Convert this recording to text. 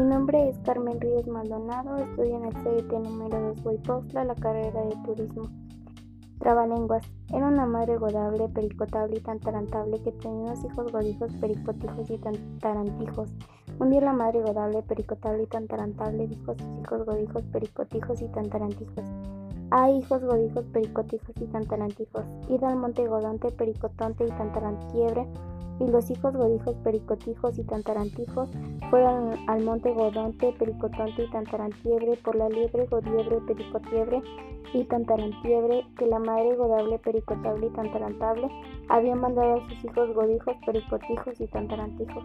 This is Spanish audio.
nombre es Carmen Ríos Maldonado, estudio en el CIT número 2 Huaypaustla, la carrera de turismo. Trabalenguas. Era una madre godable, pericotable y tan tarantable que tenía unos hijos godijos, pericotijos y tan tarantijos. Un día la madre godable, pericotable y tan tarantable dijo a sus hijos godijos, pericotijos y tan tarantijos. Ay, hijos godijos, pericotijos y tan tarantijos. Id al monte godonte, pericotonte y tan tarantiebre y los hijos godijos, pericotijos y tantarantijos fueron al monte godonte, pericotonte y tantarantiebre por la liebre, godiebre, pericotiebre y tantarantiebre que la madre godable, pericotable y tantarantable había mandado a sus hijos godijos, pericotijos y tantarantijos.